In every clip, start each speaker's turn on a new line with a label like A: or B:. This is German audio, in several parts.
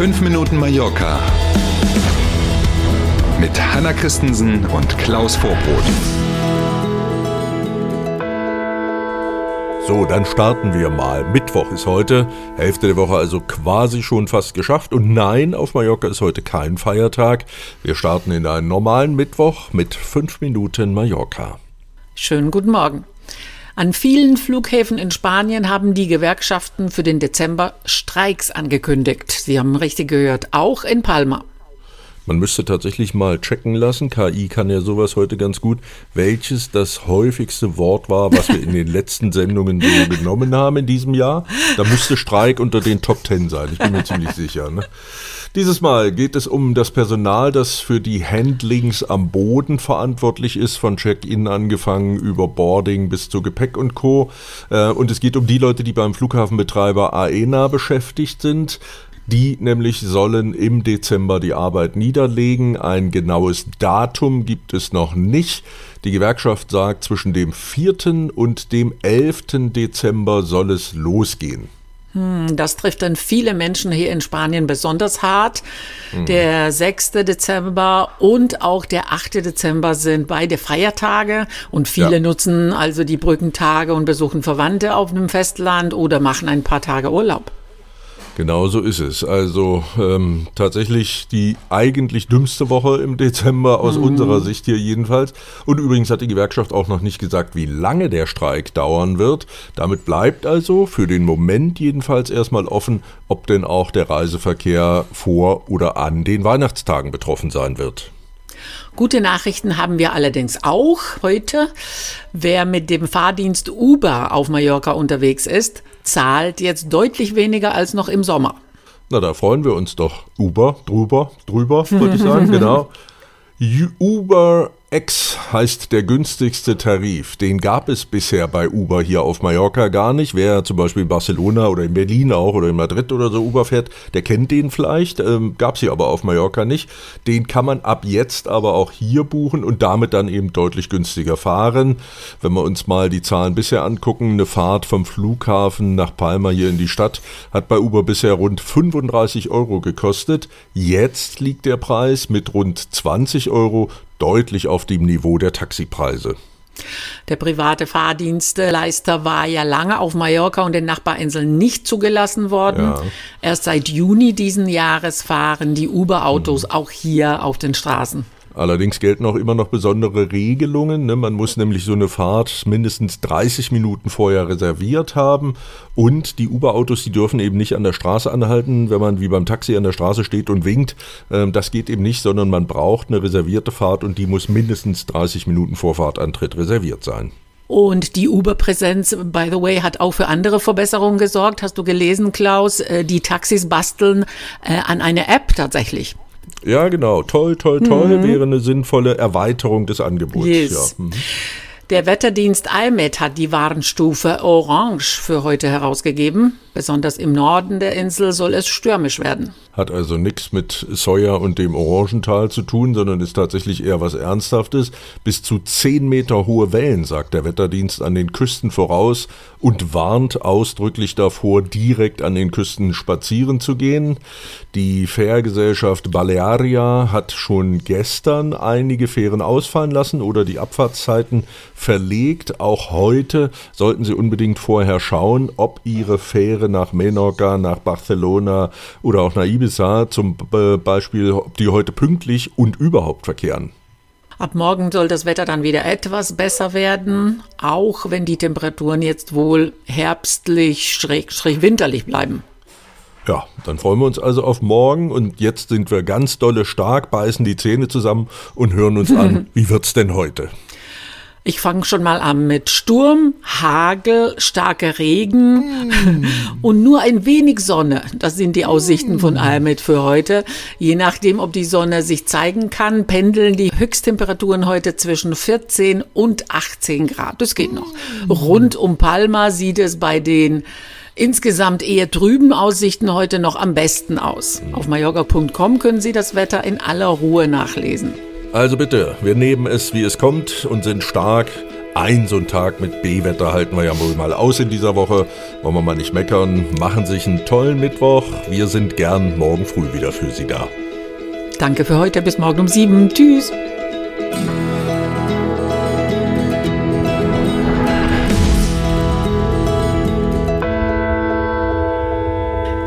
A: 5 Minuten Mallorca mit Hanna Christensen und Klaus Vorbrot.
B: So, dann starten wir mal. Mittwoch ist heute, Hälfte der Woche also quasi schon fast geschafft. Und nein, auf Mallorca ist heute kein Feiertag. Wir starten in einen normalen Mittwoch mit 5 Minuten Mallorca.
C: Schönen guten Morgen. An vielen Flughäfen in Spanien haben die Gewerkschaften für den Dezember Streiks angekündigt. Sie haben richtig gehört, auch in Palma.
B: Man müsste tatsächlich mal checken lassen, KI kann ja sowas heute ganz gut, welches das häufigste Wort war, was wir in den letzten Sendungen genommen haben in diesem Jahr. Da müsste Streik unter den Top Ten sein, ich bin mir ziemlich sicher. Ne? Dieses Mal geht es um das Personal, das für die Handlings am Boden verantwortlich ist, von Check-in angefangen über Boarding bis zu Gepäck und Co. Äh, und es geht um die Leute, die beim Flughafenbetreiber AENA beschäftigt sind. Die nämlich sollen im Dezember die Arbeit niederlegen. Ein genaues Datum gibt es noch nicht. Die Gewerkschaft sagt, zwischen dem 4. und dem 11. Dezember soll es losgehen.
C: Hm, das trifft dann viele Menschen hier in Spanien besonders hart. Mhm. Der 6. Dezember und auch der 8. Dezember sind beide Feiertage und viele ja. nutzen also die Brückentage und besuchen Verwandte auf einem Festland oder machen ein paar Tage Urlaub.
B: Genau so ist es. Also ähm, tatsächlich die eigentlich dümmste Woche im Dezember aus mhm. unserer Sicht hier jedenfalls. Und übrigens hat die Gewerkschaft auch noch nicht gesagt, wie lange der Streik dauern wird. Damit bleibt also für den Moment jedenfalls erstmal offen, ob denn auch der Reiseverkehr vor oder an den Weihnachtstagen betroffen sein wird.
C: Gute Nachrichten haben wir allerdings auch heute. Wer mit dem Fahrdienst Uber auf Mallorca unterwegs ist, zahlt jetzt deutlich weniger als noch im Sommer.
B: Na, da freuen wir uns doch. Uber, drüber, drüber, würde ich sagen, genau. Uber X heißt der günstigste Tarif. Den gab es bisher bei Uber hier auf Mallorca gar nicht. Wer zum Beispiel in Barcelona oder in Berlin auch oder in Madrid oder so Uber fährt, der kennt den vielleicht. Ähm, gab es hier aber auf Mallorca nicht. Den kann man ab jetzt aber auch hier buchen und damit dann eben deutlich günstiger fahren. Wenn wir uns mal die Zahlen bisher angucken, eine Fahrt vom Flughafen nach Palma hier in die Stadt hat bei Uber bisher rund 35 Euro gekostet. Jetzt liegt der Preis mit rund 20 Euro deutlich auf dem Niveau der Taxipreise.
C: Der private Fahrdienstleister war ja lange auf Mallorca und den Nachbarinseln nicht zugelassen worden. Ja. Erst seit Juni diesen Jahres fahren die Uber-Autos mhm. auch hier auf den Straßen.
B: Allerdings gelten auch immer noch besondere Regelungen. Ne? Man muss nämlich so eine Fahrt mindestens 30 Minuten vorher reserviert haben. Und die Uber-Autos, die dürfen eben nicht an der Straße anhalten, wenn man wie beim Taxi an der Straße steht und winkt. Ähm, das geht eben nicht, sondern man braucht eine reservierte Fahrt und die muss mindestens 30 Minuten vor Fahrtantritt reserviert sein.
C: Und die Uber-Präsenz, by the way, hat auch für andere Verbesserungen gesorgt. Hast du gelesen, Klaus? Äh, die Taxis basteln äh, an eine App tatsächlich.
B: Ja, genau. Toll, toll, toll mhm. wäre eine sinnvolle Erweiterung des Angebots. Yes. Ja. Mhm.
C: Der Wetterdienst IMET hat die Warnstufe Orange für heute herausgegeben. Besonders im Norden der Insel soll es stürmisch werden.
B: Hat also nichts mit Sawyer und dem Orangental zu tun, sondern ist tatsächlich eher was Ernsthaftes. Bis zu 10 Meter hohe Wellen, sagt der Wetterdienst an den Küsten voraus und warnt ausdrücklich davor, direkt an den Küsten spazieren zu gehen. Die Fährgesellschaft Balearia hat schon gestern einige Fähren ausfallen lassen oder die Abfahrtszeiten verlegt. Auch heute sollten Sie unbedingt vorher schauen, ob Ihre Fähre nach Menorca, nach Barcelona oder auch nach Ibiza zum Beispiel, ob die heute pünktlich und überhaupt verkehren.
C: Ab morgen soll das Wetter dann wieder etwas besser werden, auch wenn die Temperaturen jetzt wohl herbstlich, schräg, schräg winterlich bleiben.
B: Ja, dann freuen wir uns also auf morgen und jetzt sind wir ganz dolle stark, beißen die Zähne zusammen und hören uns an, wie wird's denn heute?
C: Ich fange schon mal an mit Sturm, Hagel, starker Regen mm. und nur ein wenig Sonne. Das sind die Aussichten mm. von Almet für heute. Je nachdem, ob die Sonne sich zeigen kann, pendeln die Höchsttemperaturen heute zwischen 14 und 18 Grad. Das geht noch. Mm. Rund um Palma sieht es bei den insgesamt eher trüben Aussichten heute noch am besten aus. Auf mallorca.com können Sie das Wetter in aller Ruhe nachlesen.
B: Also bitte, wir nehmen es, wie es kommt und sind stark, Ein so ein Tag mit B-Wetter halten wir ja wohl mal aus in dieser Woche. Wollen wir mal nicht meckern. Machen sich einen tollen Mittwoch. Wir sind gern morgen früh wieder für Sie da.
C: Danke für heute. Bis morgen um sieben. Tschüss.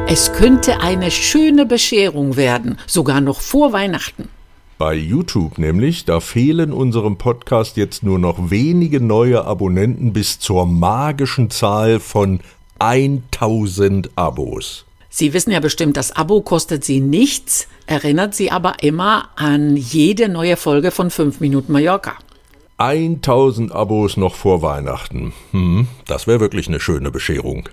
C: Es könnte eine schöne Bescherung werden, sogar noch vor Weihnachten.
B: Bei YouTube nämlich, da fehlen unserem Podcast jetzt nur noch wenige neue Abonnenten bis zur magischen Zahl von 1000 Abos.
C: Sie wissen ja bestimmt, das Abo kostet Sie nichts, erinnert Sie aber immer an jede neue Folge von 5 Minuten Mallorca.
B: 1000 Abos noch vor Weihnachten. Hm, das wäre wirklich eine schöne Bescherung.